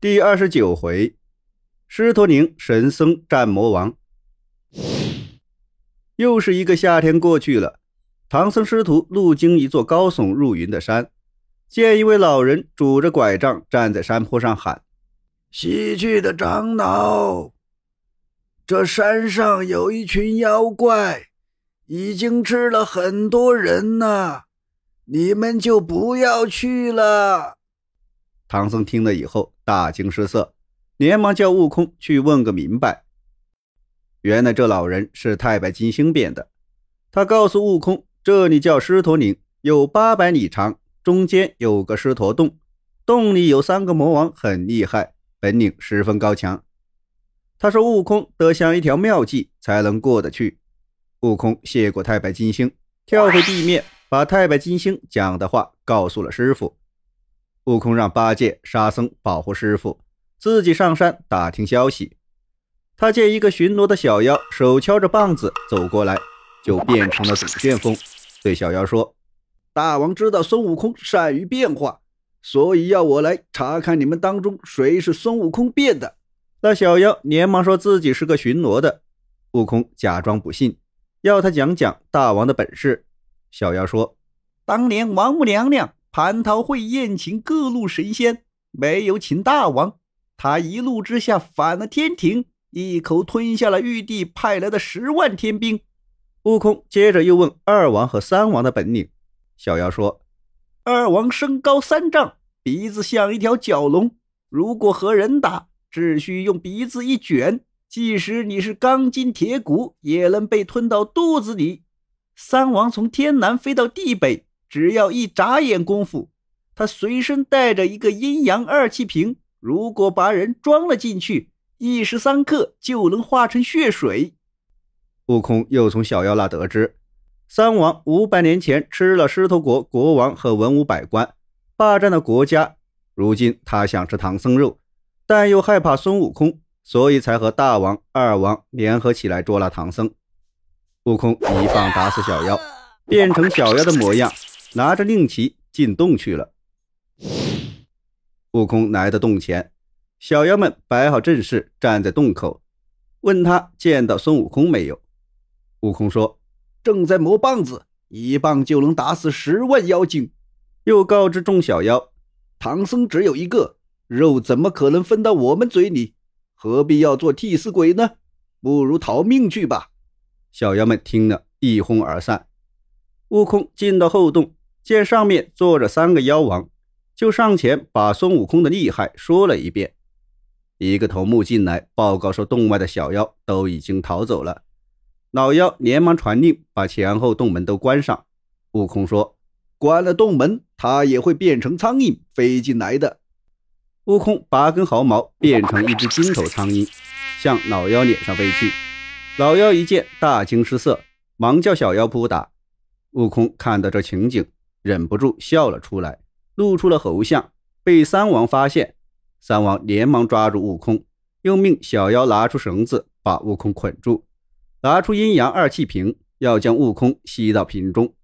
第二十九回，狮驼岭神僧战魔王。又是一个夏天过去了，唐僧师徒路经一座高耸入云的山，见一位老人拄着拐杖站在山坡上喊：“西去的长老，这山上有一群妖怪，已经吃了很多人呢，你们就不要去了。”唐僧听了以后大惊失色，连忙叫悟空去问个明白。原来这老人是太白金星变的。他告诉悟空，这里叫狮驼岭，有八百里长，中间有个狮驼洞，洞里有三个魔王，很厉害，本领十分高强。他说悟空得想一条妙计才能过得去。悟空谢过太白金星，跳回地面，把太白金星讲的话告诉了师傅。悟空让八戒、沙僧保护师傅，自己上山打听消息。他见一个巡逻的小妖手敲着棒子走过来，就变成了紫旋风，对小妖说：“大王知道孙悟空善于变化，所以要我来查看你们当中谁是孙悟空变的。”那小妖连忙说自己是个巡逻的。悟空假装不信，要他讲讲大王的本事。小妖说：“当年王母娘娘。”蟠桃会宴请各路神仙，没有请大王，他一怒之下反了天庭，一口吞下了玉帝派来的十万天兵。悟空接着又问二王和三王的本领。小妖说：“二王身高三丈，鼻子像一条蛟龙，如果和人打，只需用鼻子一卷，即使你是钢筋铁骨，也能被吞到肚子里。三王从天南飞到地北。”只要一眨眼功夫，他随身带着一个阴阳二气瓶，如果把人装了进去，一时三刻就能化成血水。悟空又从小妖那得知，三王五百年前吃了狮驼国国王和文武百官，霸占了国家。如今他想吃唐僧肉，但又害怕孙悟空，所以才和大王、二王联合起来捉拿唐僧。悟空一棒打死小妖，变成小妖的模样。拿着令旗进洞去了。悟空来到洞前，小妖们摆好阵势，站在洞口，问他见到孙悟空没有。悟空说：“正在磨棒子，一棒就能打死十万妖精。”又告知众小妖：“唐僧只有一个，肉怎么可能分到我们嘴里？何必要做替死鬼呢？不如逃命去吧。”小妖们听了一哄而散。悟空进到后洞。见上面坐着三个妖王，就上前把孙悟空的厉害说了一遍。一个头目进来报告说，洞外的小妖都已经逃走了。老妖连忙传令，把前后洞门都关上。悟空说：“关了洞门，他也会变成苍蝇飞进来的。”悟空拔根毫毛，变成一只金头苍蝇，向老妖脸上飞去。老妖一见，大惊失色，忙叫小妖扑打。悟空看到这情景。忍不住笑了出来，露出了猴相，被三王发现。三王连忙抓住悟空，又命小妖拿出绳子把悟空捆住，拿出阴阳二气瓶，要将悟空吸到瓶中。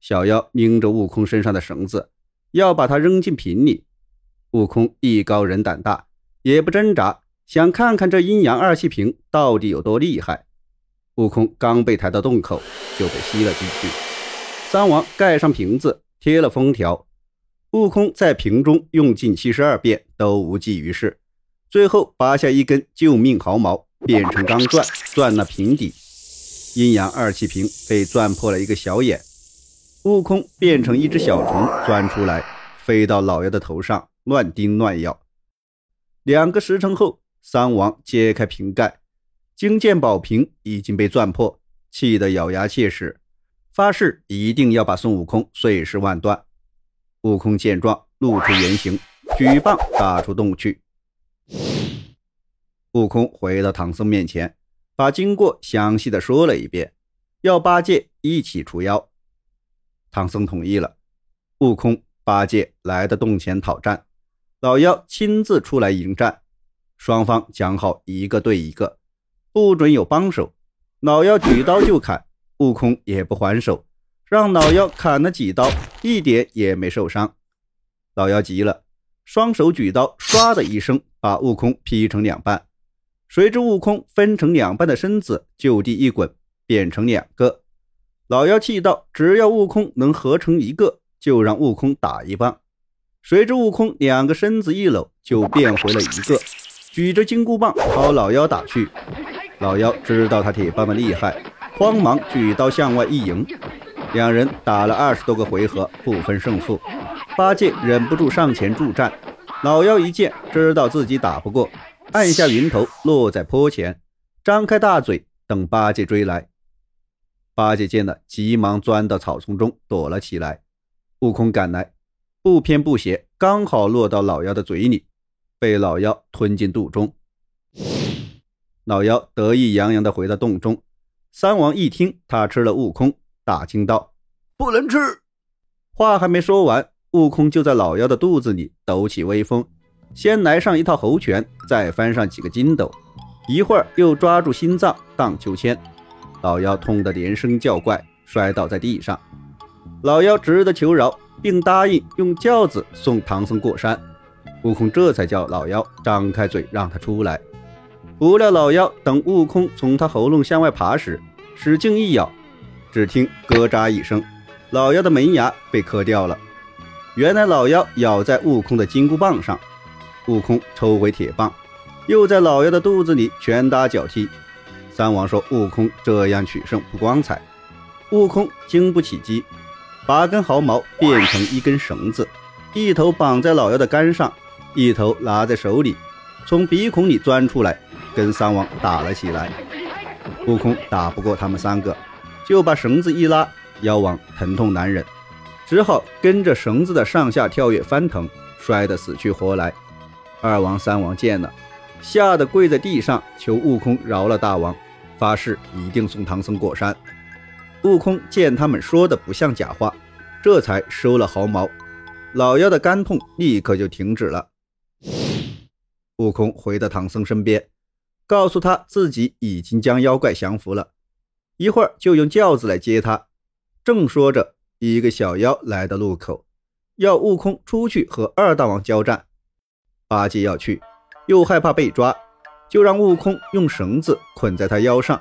小妖拧着悟空身上的绳子，要把他扔进瓶里。悟空艺高人胆大，也不挣扎，想看看这阴阳二气瓶到底有多厉害。悟空刚被抬到洞口，就被吸了进去。三王盖上瓶子，贴了封条。悟空在瓶中用尽七十二变，都无济于事。最后拔下一根救命毫毛，变成钢钻，钻了瓶底。阴阳二气瓶被钻破了一个小眼。悟空变成一只小虫，钻出来，飞到老妖的头上，乱叮乱咬。两个时辰后，三王揭开瓶盖，惊见宝瓶已经被钻破，气得咬牙切齿。发誓一定要把孙悟空碎尸万段。悟空见状，露出原形，举棒打出洞去。悟空回到唐僧面前，把经过详细的说了一遍，要八戒一起除妖。唐僧同意了。悟空、八戒来到洞前讨战，老妖亲自出来迎战，双方讲好一个对一个，不准有帮手。老妖举刀就砍。悟空也不还手，让老妖砍了几刀，一点也没受伤。老妖急了，双手举刀，唰的一声把悟空劈成两半。谁知悟空分成两半的身子就地一滚，变成两个。老妖气道：“只要悟空能合成一个，就让悟空打一棒。”谁知悟空两个身子一搂，就变回了一个，举着金箍棒朝老妖打去。老妖知道他铁棒的厉害，慌忙举刀向外一迎。两人打了二十多个回合，不分胜负。八戒忍不住上前助战，老妖一见，知道自己打不过。按下云头，落在坡前，张开大嘴等八戒追来。八戒见了，急忙钻到草丛中躲了起来。悟空赶来，不偏不斜，刚好落到老妖的嘴里，被老妖吞进肚中。老妖得意洋洋地回到洞中。三王一听他吃了悟空，大惊道：“不能吃！”话还没说完，悟空就在老妖的肚子里抖起威风。先来上一套猴拳，再翻上几个筋斗，一会儿又抓住心脏荡秋千，老妖痛得连声叫怪，摔倒在地上。老妖只得求饶，并答应用轿子送唐僧过山。悟空这才叫老妖张开嘴让他出来。不料老妖等悟空从他喉咙向外爬时，使劲一咬，只听咯喳一声，老妖的门牙被磕掉了。原来老妖咬在悟空的金箍棒上。悟空抽回铁棒，又在老妖的肚子里拳打脚踢。三王说：“悟空这样取胜不光彩。”悟空经不起击，把根毫毛变成一根绳子，一头绑在老妖的杆上，一头拿在手里，从鼻孔里钻出来，跟三王打了起来。悟空打不过他们三个，就把绳子一拉，妖王疼痛难忍，只好跟着绳子的上下跳跃翻腾，摔得死去活来。二王、三王见了，吓得跪在地上求悟空饶了大王，发誓一定送唐僧过山。悟空见他们说的不像假话，这才收了毫毛，老妖的肝痛立刻就停止了。悟空回到唐僧身边，告诉他自己已经将妖怪降服了，一会儿就用轿子来接他。正说着，一个小妖来到路口，要悟空出去和二大王交战。八戒要去，又害怕被抓，就让悟空用绳子捆在他腰上，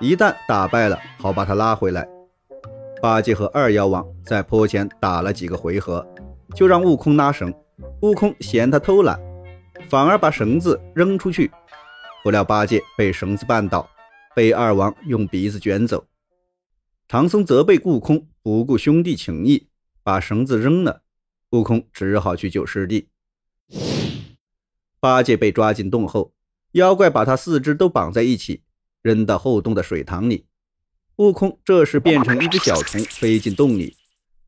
一旦打败了，好把他拉回来。八戒和二妖王在坡前打了几个回合，就让悟空拉绳。悟空嫌他偷懒，反而把绳子扔出去。不料八戒被绳子绊倒，被二王用鼻子卷走。唐僧责备悟空不顾兄弟情义，把绳子扔了。悟空只好去救师弟。八戒被抓进洞后，妖怪把他四肢都绑在一起，扔到后洞的水塘里。悟空这时变成一只小虫，飞进洞里。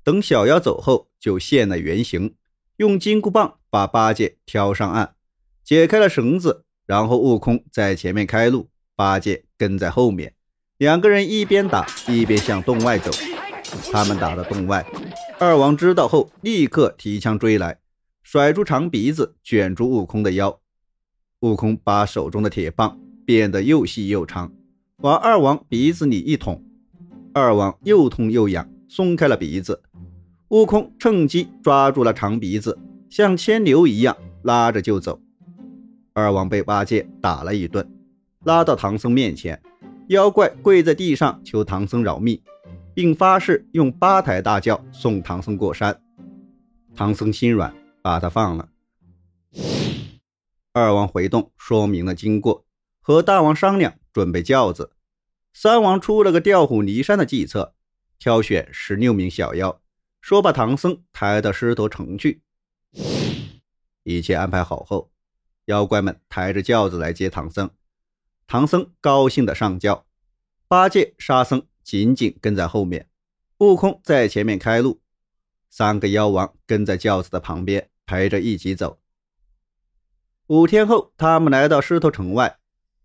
等小妖走后，就现了原形，用金箍棒把八戒挑上岸，解开了绳子。然后悟空在前面开路，八戒跟在后面，两个人一边打一边向洞外走。他们打到洞外，二王知道后，立刻提枪追来。甩出长鼻子，卷住悟空的腰。悟空把手中的铁棒变得又细又长，往二王鼻子里一捅。二王又痛又痒，松开了鼻子。悟空趁机抓住了长鼻子，像牵牛一样拉着就走。二王被八戒打了一顿，拉到唐僧面前，妖怪跪在地上求唐僧饶命，并发誓用八抬大轿送唐僧过山。唐僧心软。把他放了。二王回洞说明了经过，和大王商量准备轿子。三王出了个调虎离山的计策，挑选十六名小妖，说把唐僧抬到狮驼城去。一切安排好后，妖怪们抬着轿子来接唐僧。唐僧高兴的上轿，八戒、沙僧紧紧跟在后面，悟空在前面开路，三个妖王跟在轿子的旁边。陪着一起走。五天后，他们来到狮驼城外。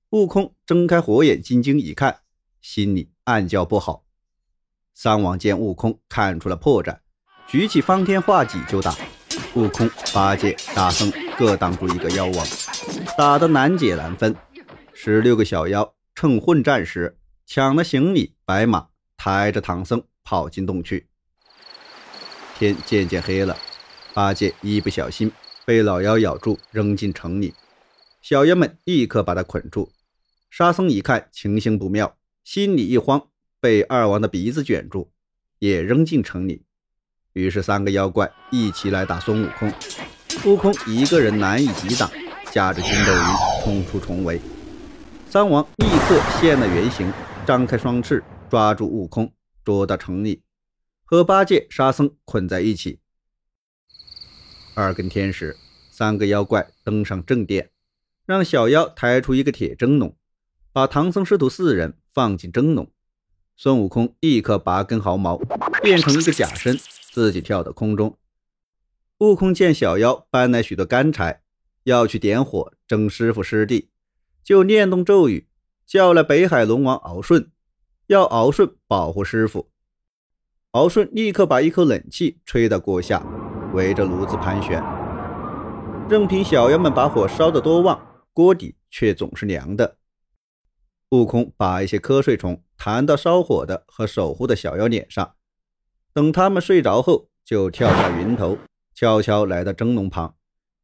悟空睁开火眼金睛一看，心里暗叫不好。三王见悟空看出了破绽，举起方天画戟就打。悟空、八戒、沙僧各挡住一个妖王，打得难解难分。十六个小妖趁混战时，抢了行李、白马，抬着唐僧跑进洞去。天渐渐黑了。八戒一不小心被老妖咬住，扔进城里。小妖们立刻把他捆住。沙僧一看情形不妙，心里一慌，被二王的鼻子卷住，也扔进城里。于是三个妖怪一起来打孙悟空。悟空一个人难以抵挡，驾着筋斗云冲出重围。三王立刻现了原形，张开双翅抓住悟空，捉到城里，和八戒、沙僧捆在一起。二更天时，三个妖怪登上正殿，让小妖抬出一个铁蒸笼，把唐僧师徒四人放进蒸笼。孙悟空立刻拔根毫毛，变成一个假身，自己跳到空中。悟空见小妖搬来许多干柴，要去点火蒸师傅师弟，就念动咒语，叫来北海龙王敖顺，要敖顺保护师傅。敖顺立刻把一口冷气吹到锅下，围着炉子盘旋。任凭小妖们把火烧得多旺，锅底却总是凉的。悟空把一些瞌睡虫弹到烧火的和守护的小妖脸上，等他们睡着后，就跳下云头。悄悄来到蒸笼旁，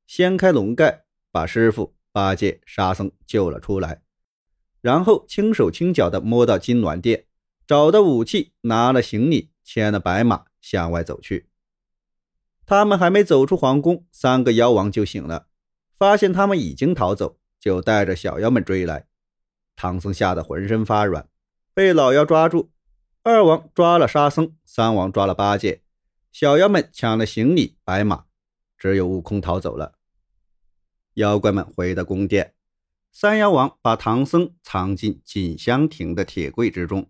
掀开笼盖，把师傅、八戒、沙僧救了出来，然后轻手轻脚地摸到金銮殿，找到武器，拿了行李，牵了白马向外走去。他们还没走出皇宫，三个妖王就醒了，发现他们已经逃走，就带着小妖们追来。唐僧吓得浑身发软，被老妖抓住。二王抓了沙僧，三王抓了八戒。小妖们抢了行李、白马，只有悟空逃走了。妖怪们回到宫殿，三妖王把唐僧藏进锦香亭的铁柜之中，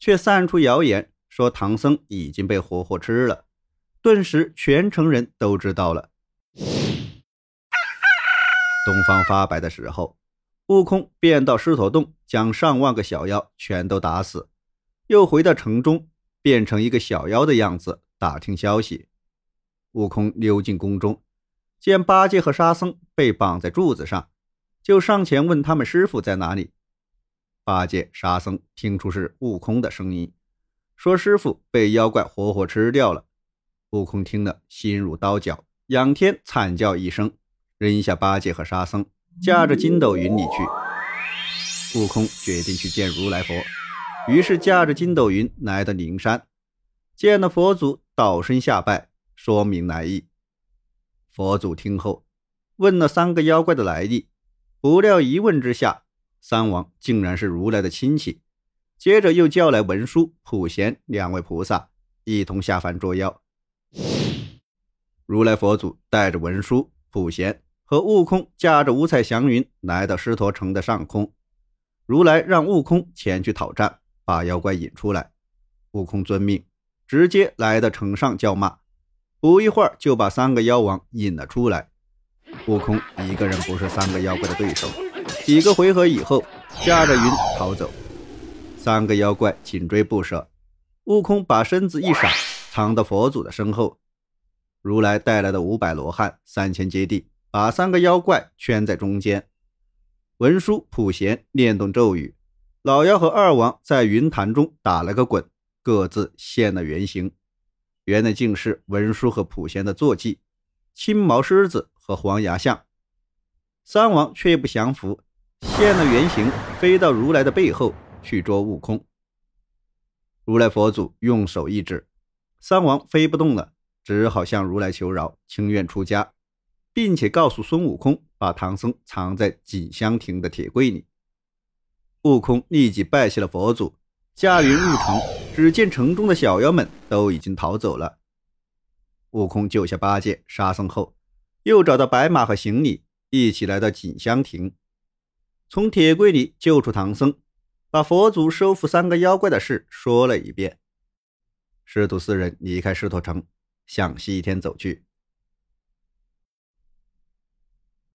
却散出谣言说唐僧已经被活活吃了。顿时，全城人都知道了。东方发白的时候，悟空便到狮驼洞，将上万个小妖全都打死，又回到城中，变成一个小妖的样子。打听消息，悟空溜进宫中，见八戒和沙僧被绑在柱子上，就上前问他们师傅在哪里。八戒、沙僧听出是悟空的声音，说师傅被妖怪活活吃掉了。悟空听了，心如刀绞，仰天惨叫一声，扔下八戒和沙僧，驾着筋斗云里去。悟空决定去见如来佛，于是驾着筋斗云来到灵山，见了佛祖。道身下拜，说明来意。佛祖听后，问了三个妖怪的来历，不料一问之下，三王竟然是如来的亲戚。接着又叫来文殊、普贤两位菩萨，一同下凡捉妖。如来佛祖带着文殊、普贤和悟空，驾着五彩祥云来到狮驼城的上空。如来让悟空前去讨战，把妖怪引出来。悟空遵命。直接来到城上叫骂，不一会儿就把三个妖王引了出来。悟空一个人不是三个妖怪的对手，几个回合以后，驾着云逃走。三个妖怪紧追不舍，悟空把身子一闪，藏到佛祖的身后。如来带来的五百罗汉，三千接地，把三个妖怪圈在中间。文殊、普贤念动咒语，老妖和二王在云潭中打了个滚。各自现了原形，原来竟是文殊和普贤的坐骑青毛狮子和黄牙象。三王却不降服，现了原形，飞到如来的背后去捉悟空。如来佛祖用手一指，三王飞不动了，只好向如来求饶，情愿出家，并且告诉孙悟空把唐僧藏在锦香亭的铁柜里。悟空立即拜谢了佛祖。驾云入城，只见城中的小妖们都已经逃走了。悟空救下八戒、沙僧后，又找到白马和行李，一起来到锦香亭，从铁柜里救出唐僧，把佛祖收服三个妖怪的事说了一遍。师徒四人离开狮驼城，向西天走去。